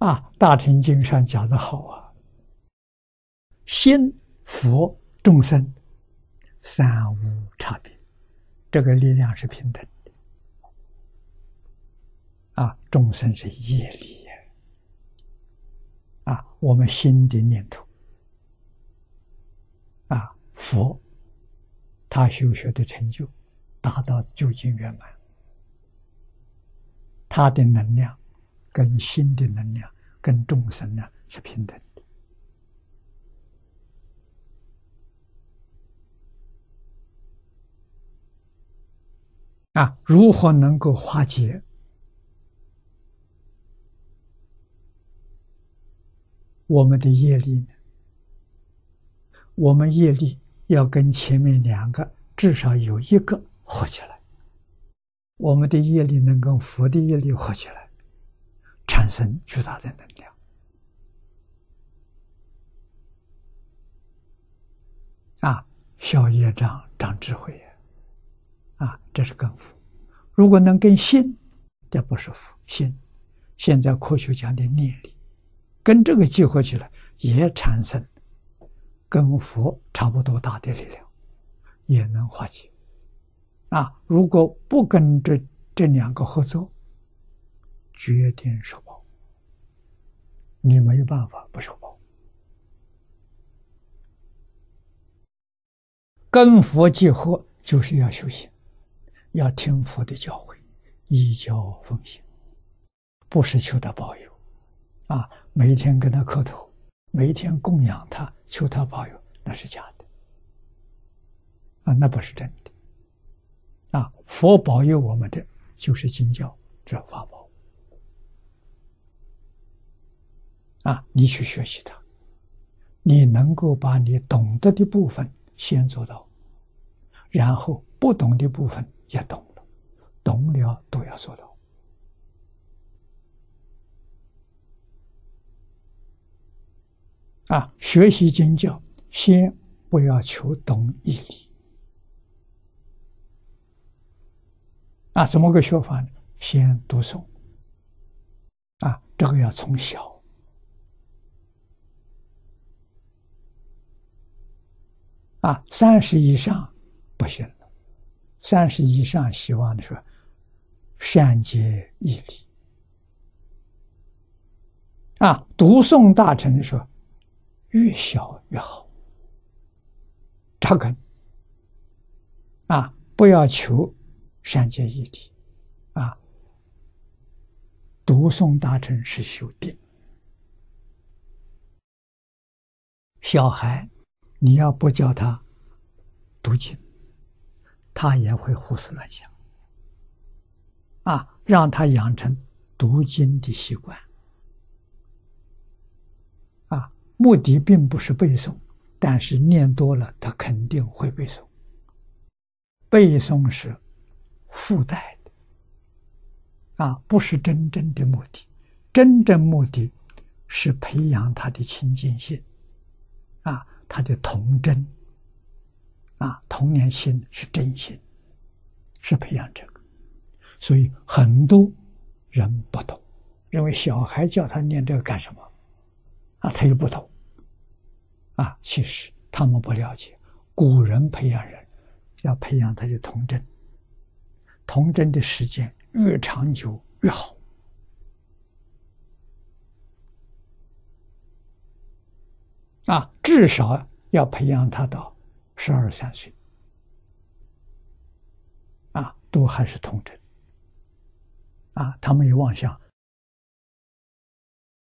啊，《大乘经》上讲的好啊，心、佛、众生三无差别，这个力量是平等的。啊，众生是业力呀，啊，我们心的念头，啊，佛他修学的成就达到究竟圆满，他的能量。跟心的能量、跟众生呢是平等的啊！如何能够化解我们的业力呢？我们业力要跟前面两个至少有一个合起来，我们的业力能跟佛的业力合起来。生巨大的能量啊！消业障、长智慧！啊，这是根福。如果能跟心，这不是福心。现在科学讲的念力，跟这个结合起来，也产生跟佛差不多大的力量，也能化解。啊，如果不跟这这两个合作。决定是，你没有办法不受报。跟佛结合，就是要修行，要听佛的教诲，依教奉行，不是求他保佑，啊，每天跟他磕头，每天供养他，求他保佑，那是假的，啊，那不是真的，啊，佛保佑我们的就是经教这法宝。啊，你去学习它，你能够把你懂得的部分先做到，然后不懂的部分也懂了，懂了都要做到。啊，学习经教，先不要求懂义理。啊，怎么个学法呢？先读诵。啊，这个要从小。啊，三十以上不行了。三十以上，希望的说善解义理。啊，读诵大臣的时候越小越好，扎根。啊，不要求善解义理。啊，读诵大臣是修定。小孩。你要不教他读经，他也会胡思乱想。啊，让他养成读经的习惯。啊，目的并不是背诵，但是念多了，他肯定会背诵。背诵是附带的，啊，不是真正的目的。真正目的是培养他的亲近性，啊。他的童真，啊，童年心是真心，是培养这个，所以很多人不懂，认为小孩叫他念这个干什么？啊，他又不懂，啊，其实他们不了解，古人培养人，要培养他的童真，童真的时间越长久越好，啊。至少要培养他到十二三岁，啊，都还是童真，啊，他没有妄想，